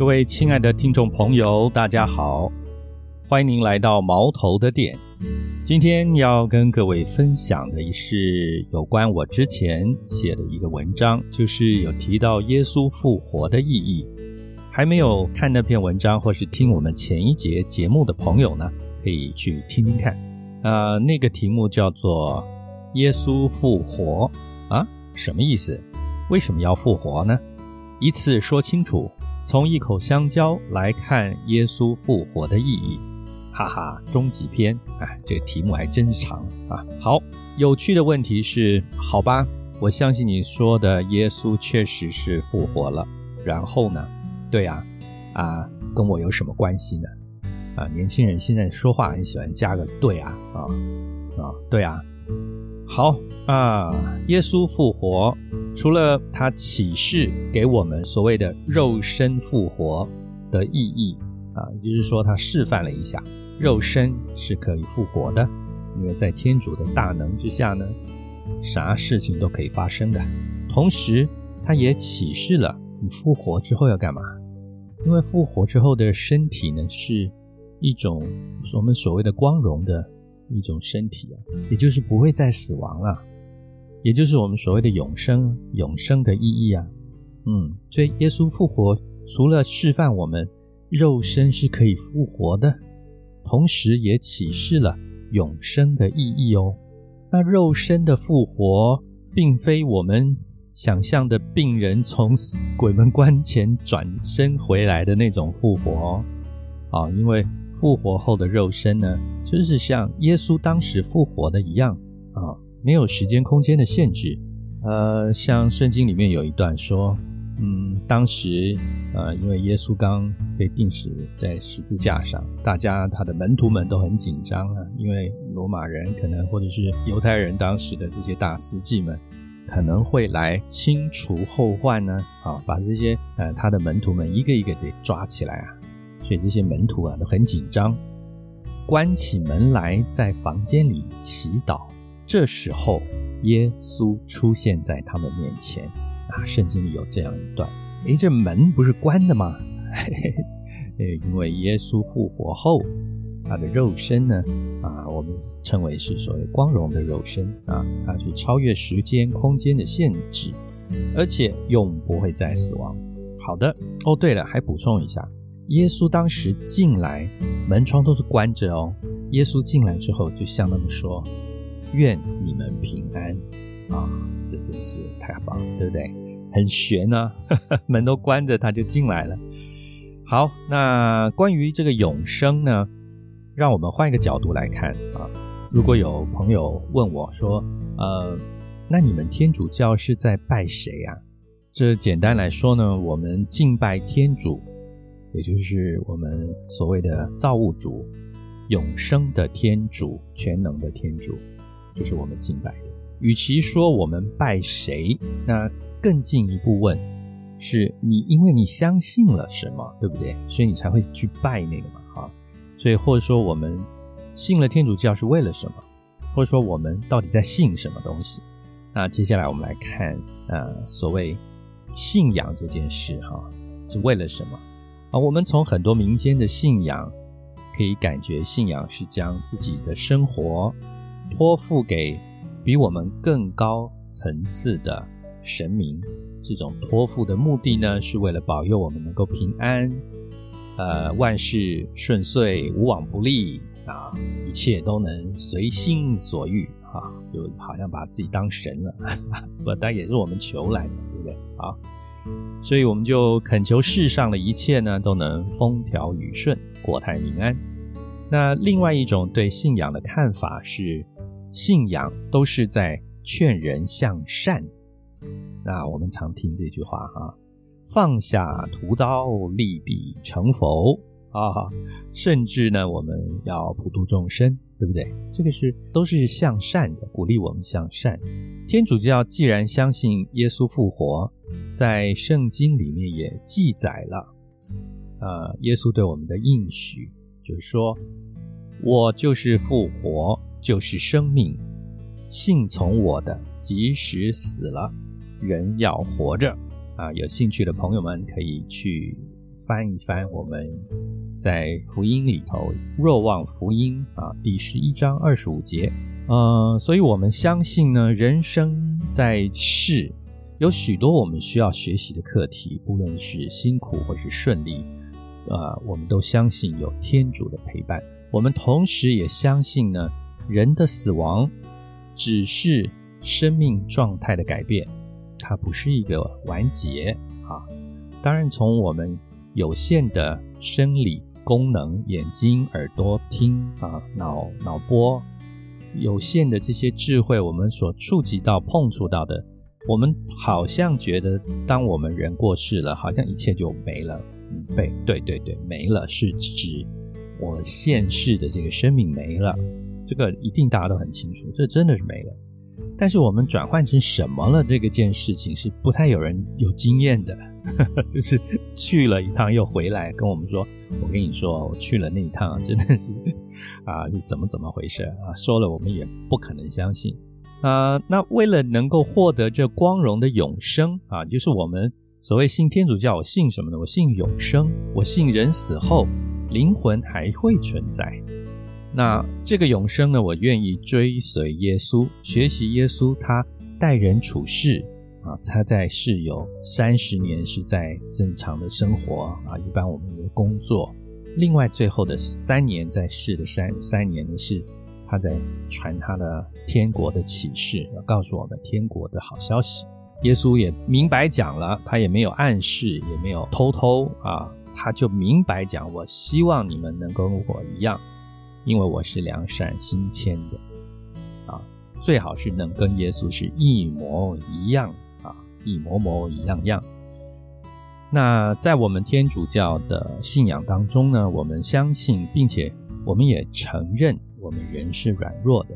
各位亲爱的听众朋友，大家好，欢迎您来到毛头的店。今天要跟各位分享的是有关我之前写的一个文章，就是有提到耶稣复活的意义。还没有看那篇文章或是听我们前一节节目的朋友呢，可以去听听看。呃，那个题目叫做“耶稣复活”啊，什么意思？为什么要复活呢？一次说清楚。从一口香蕉来看耶稣复活的意义，哈哈，终极篇啊，这个题目还真长啊。好，有趣的问题是，好吧，我相信你说的耶稣确实是复活了，然后呢？对啊，啊，跟我有什么关系呢？啊，年轻人现在说话很喜欢加个对啊，啊，啊，对啊。好啊，耶稣复活，除了他启示给我们所谓的肉身复活的意义啊，也就是说他示范了一下肉身是可以复活的，因为在天主的大能之下呢，啥事情都可以发生的。同时，他也启示了你复活之后要干嘛，因为复活之后的身体呢，是一种我们所谓的光荣的。一种身体啊，也就是不会再死亡了，也就是我们所谓的永生，永生的意义啊。嗯，所以耶稣复活除了示范我们肉身是可以复活的，同时也启示了永生的意义哦。那肉身的复活，并非我们想象的病人从鬼门关前转身回来的那种复活哦。啊，因为复活后的肉身呢，就是像耶稣当时复活的一样啊，没有时间空间的限制。呃，像圣经里面有一段说，嗯，当时呃，因为耶稣刚被钉死在十字架上，大家他的门徒们都很紧张啊，因为罗马人可能或者是犹太人当时的这些大司祭们可能会来清除后患呢，啊，把这些呃他的门徒们一个一个得抓起来啊。所以这些门徒啊都很紧张，关起门来在房间里祈祷。这时候，耶稣出现在他们面前啊。圣经里有这样一段：诶，这门不是关的吗？嘿嘿，诶，因为耶稣复活后，他的肉身呢啊，我们称为是所谓光荣的肉身啊，它是超越时间空间的限制，而且永不会再死亡。好的，哦，对了，还补充一下。耶稣当时进来，门窗都是关着哦。耶稣进来之后，就向他们说：“愿你们平安。”啊，这真是太棒了，对不对？很玄呢，门都关着，他就进来了。好，那关于这个永生呢，让我们换一个角度来看啊。如果有朋友问我说：“呃，那你们天主教是在拜谁啊？”这简单来说呢，我们敬拜天主。也就是我们所谓的造物主、永生的天主、全能的天主，就是我们敬拜的。与其说我们拜谁，那更进一步问，是你因为你相信了什么，对不对？所以你才会去拜那个嘛，哈。所以或者说我们信了天主教是为了什么？或者说我们到底在信什么东西？那接下来我们来看，呃，所谓信仰这件事，哈，是为了什么？啊，我们从很多民间的信仰可以感觉，信仰是将自己的生活托付给比我们更高层次的神明。这种托付的目的呢，是为了保佑我们能够平安，呃，万事顺遂，无往不利啊，一切都能随心所欲啊，就好像把自己当神了。不，但也是我们求来的，对不对？啊。所以我们就恳求世上的一切呢，都能风调雨顺、国泰民安。那另外一种对信仰的看法是，信仰都是在劝人向善。那我们常听这句话哈，放下屠刀，立地成佛啊，甚至呢，我们要普度众生。对不对？这个是都是向善的，鼓励我们向善。天主教既然相信耶稣复活，在圣经里面也记载了，呃，耶稣对我们的应许，就是说，我就是复活，就是生命，信从我的，即使死了，人要活着。啊，有兴趣的朋友们可以去翻一翻我们在福音里头若望福音啊第十一章二十五节，呃，所以我们相信呢，人生在世有许多我们需要学习的课题，不论是辛苦或是顺利，呃，我们都相信有天主的陪伴。我们同时也相信呢，人的死亡只是生命状态的改变，它不是一个完结啊。当然，从我们有限的生理功能，眼睛、耳朵、听啊，脑脑波有限的这些智慧，我们所触及到、碰触到的，我们好像觉得，当我们人过世了，好像一切就没了。嗯，对对对对，没了是指。我现世的这个生命没了，这个一定大家都很清楚，这真的是没了。但是我们转换成什么了？这个件事情是不太有人有经验的，就是去了一趟又回来跟我们说：“我跟你说，我去了那一趟，真的是啊，是怎么怎么回事啊？”说了我们也不可能相信啊。那为了能够获得这光荣的永生啊，就是我们所谓信天主教，我信什么呢？我信永生，我信人死后。灵魂还会存在，那这个永生呢？我愿意追随耶稣，学习耶稣，他待人处事啊，他在世有三十年是在正常的生活啊，一般我们的工作，另外最后的三年在世的三三年呢，是他在传他的天国的启示，要告诉我们天国的好消息。耶稣也明白讲了，他也没有暗示，也没有偷偷啊。他就明白讲，我希望你们能跟我一样，因为我是良善心谦的，啊，最好是能跟耶稣是一模一样啊，一模模一样样。那在我们天主教的信仰当中呢，我们相信，并且我们也承认，我们人是软弱的，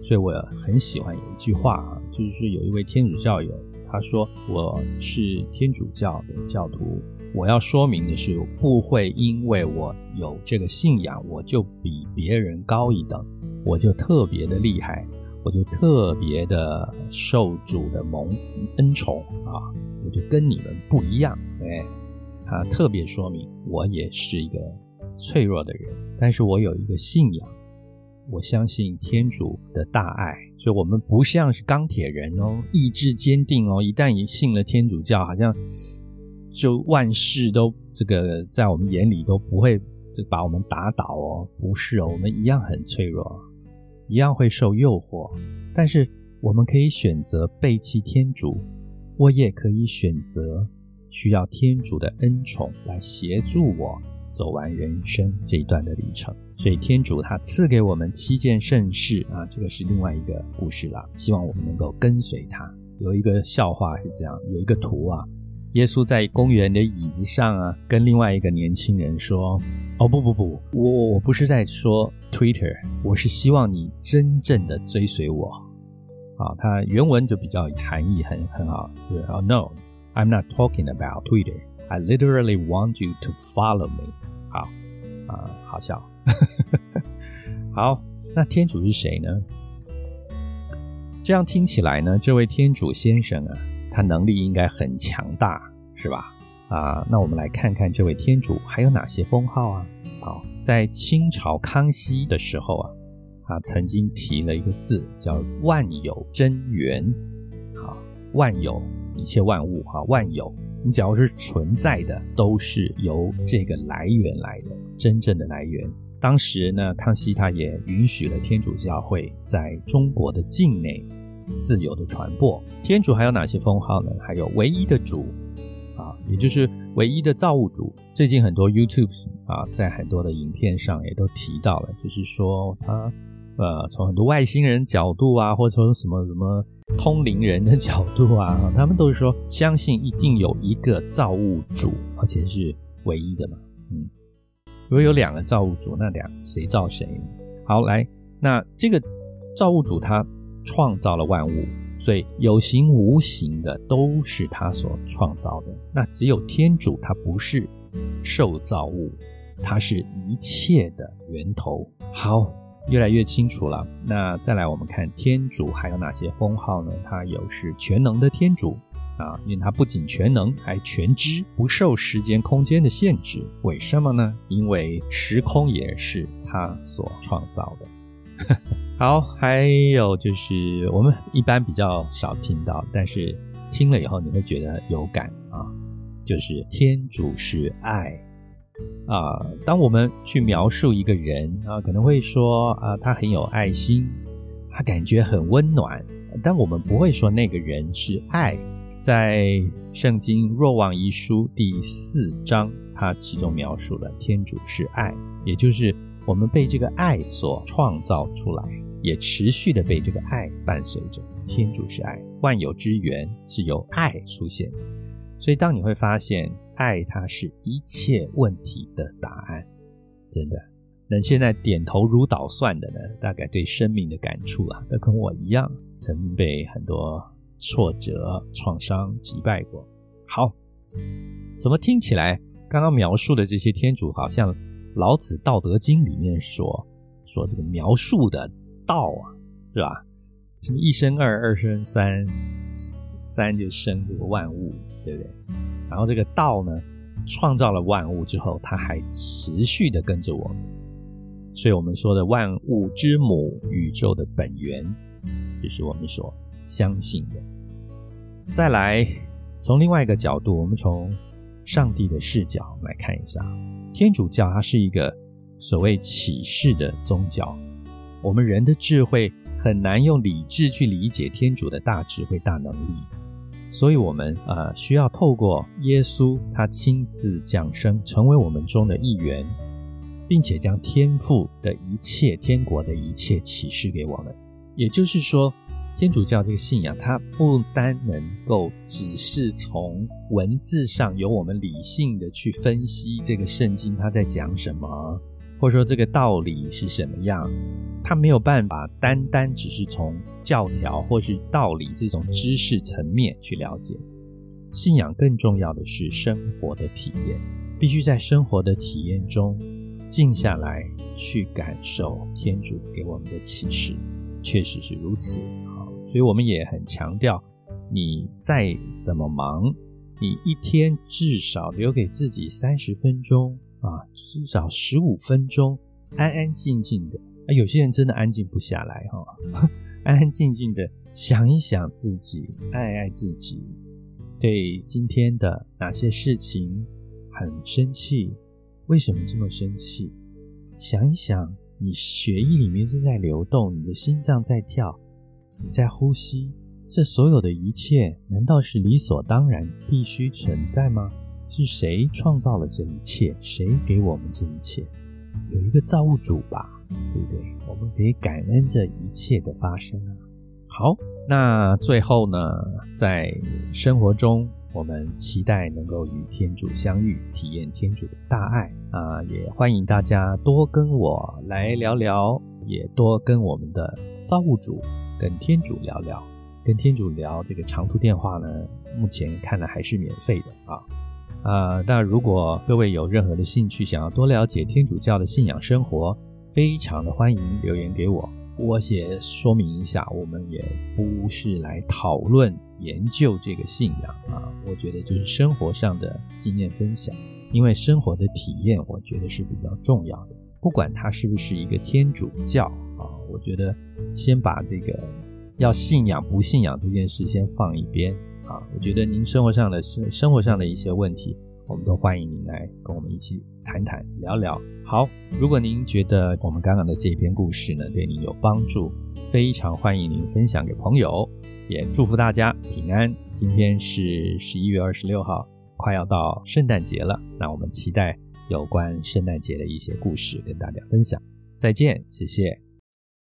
所以我很喜欢有一句话啊，就是说有一位天主教友他说：“我是天主教的教徒。”我要说明的是，不会因为我有这个信仰，我就比别人高一等，我就特别的厉害，我就特别的受主的蒙恩宠啊，我就跟你们不一样。哎，他特别说明，我也是一个脆弱的人，但是我有一个信仰，我相信天主的大爱，所以我们不像是钢铁人哦，意志坚定哦，一旦一信了天主教，好像。就万事都这个在我们眼里都不会这把我们打倒哦，不是哦，我们一样很脆弱，一样会受诱惑，但是我们可以选择背弃天主，我也可以选择需要天主的恩宠来协助我走完人生这一段的旅程。所以天主他赐给我们七件盛事啊，这个是另外一个故事了。希望我们能够跟随他。有一个笑话是这样，有一个图啊。耶稣在公园的椅子上啊，跟另外一个年轻人说：“哦不不不，我我不是在说 Twitter，我是希望你真正的追随我。”啊，他原文就比较含义很很好。哦，No，I'm not talking about Twitter. I literally want you to follow me。好啊，好笑。好，那天主是谁呢？这样听起来呢，这位天主先生啊。他能力应该很强大，是吧？啊，那我们来看看这位天主还有哪些封号啊？好，在清朝康熙的时候啊，他曾经提了一个字叫“万有真源”。好，万有一切万物啊，万有，你只要是存在的，都是由这个来源来的，真正的来源。当时呢，康熙他也允许了天主教会在中国的境内。自由的传播，天主还有哪些封号呢？还有唯一的主啊，也就是唯一的造物主。最近很多 YouTube 啊，在很多的影片上也都提到了，就是说他呃，从很多外星人角度啊，或者说什么什么通灵人的角度啊，他们都是说相信一定有一个造物主，而且是唯一的嘛。嗯，如果有两个造物主，那两谁造谁？好，来，那这个造物主他。创造了万物，所以有形无形的都是他所创造的。那只有天主，他不是受造物，他是一切的源头。好，越来越清楚了。那再来，我们看天主还有哪些封号呢？他有是全能的天主啊，因为他不仅全能，还全知，不受时间空间的限制。为什么呢？因为时空也是他所创造的。好，还有就是我们一般比较少听到，但是听了以后你会觉得有感啊，就是天主是爱啊。当我们去描述一个人啊，可能会说啊，他很有爱心，他感觉很温暖，但我们不会说那个人是爱。在圣经若望一书第四章，它其中描述了天主是爱，也就是我们被这个爱所创造出来，也持续的被这个爱伴随着。天主是爱，万有之源是由爱出现，所以当你会发现爱，它是一切问题的答案。真的，那现在点头如捣蒜的呢，大概对生命的感触啊，都跟我一样，曾被很多。挫折、创伤击败过。好，怎么听起来刚刚描述的这些天主，好像老子《道德经》里面说说这个描述的道啊，是吧？什么一生二，二生三，三就生这个万物，对不对？然后这个道呢，创造了万物之后，它还持续的跟着我们，所以我们说的万物之母、宇宙的本源，就是我们所。相信的。再来，从另外一个角度，我们从上帝的视角来看一下，天主教它是一个所谓启示的宗教。我们人的智慧很难用理智去理解天主的大智慧、大能力，所以我们呃需要透过耶稣他亲自降生，成为我们中的一员，并且将天赋的一切、天国的一切启示给我们。也就是说。天主教这个信仰，它不单能够只是从文字上由我们理性的去分析这个圣经它在讲什么，或者说这个道理是什么样，它没有办法单单只是从教条或是道理这种知识层面去了解。信仰更重要的是生活的体验，必须在生活的体验中静下来去感受天主给我们的启示，确实是如此啊。所以我们也很强调，你再怎么忙，你一天至少留给自己三十分钟啊，至少十五分钟，安安静静的。啊，有些人真的安静不下来哈，安安静静的想一想自己，爱爱自己，对今天的哪些事情很生气，为什么这么生气？想一想，你血液里面正在流动，你的心脏在跳。你在呼吸，这所有的一切难道是理所当然必须存在吗？是谁创造了这一切？谁给我们这一切？有一个造物主吧，对不对？我们可以感恩这一切的发生啊。好，那最后呢，在生活中，我们期待能够与天主相遇，体验天主的大爱啊！也欢迎大家多跟我来聊聊，也多跟我们的造物主。跟天主聊聊，跟天主聊这个长途电话呢，目前看来还是免费的啊啊！但如果各位有任何的兴趣，想要多了解天主教的信仰生活，非常的欢迎留言给我。我也说明一下，我们也不是来讨论研究这个信仰啊，我觉得就是生活上的经验分享，因为生活的体验，我觉得是比较重要的，不管它是不是一个天主教啊。我觉得先把这个要信仰不信仰这件事先放一边啊。我觉得您生活上的生生活上的一些问题，我们都欢迎您来跟我们一起谈谈聊聊。好，如果您觉得我们刚刚的这篇故事呢对您有帮助，非常欢迎您分享给朋友，也祝福大家平安。今天是十一月二十六号，快要到圣诞节了，那我们期待有关圣诞节的一些故事跟大家分享。再见，谢谢。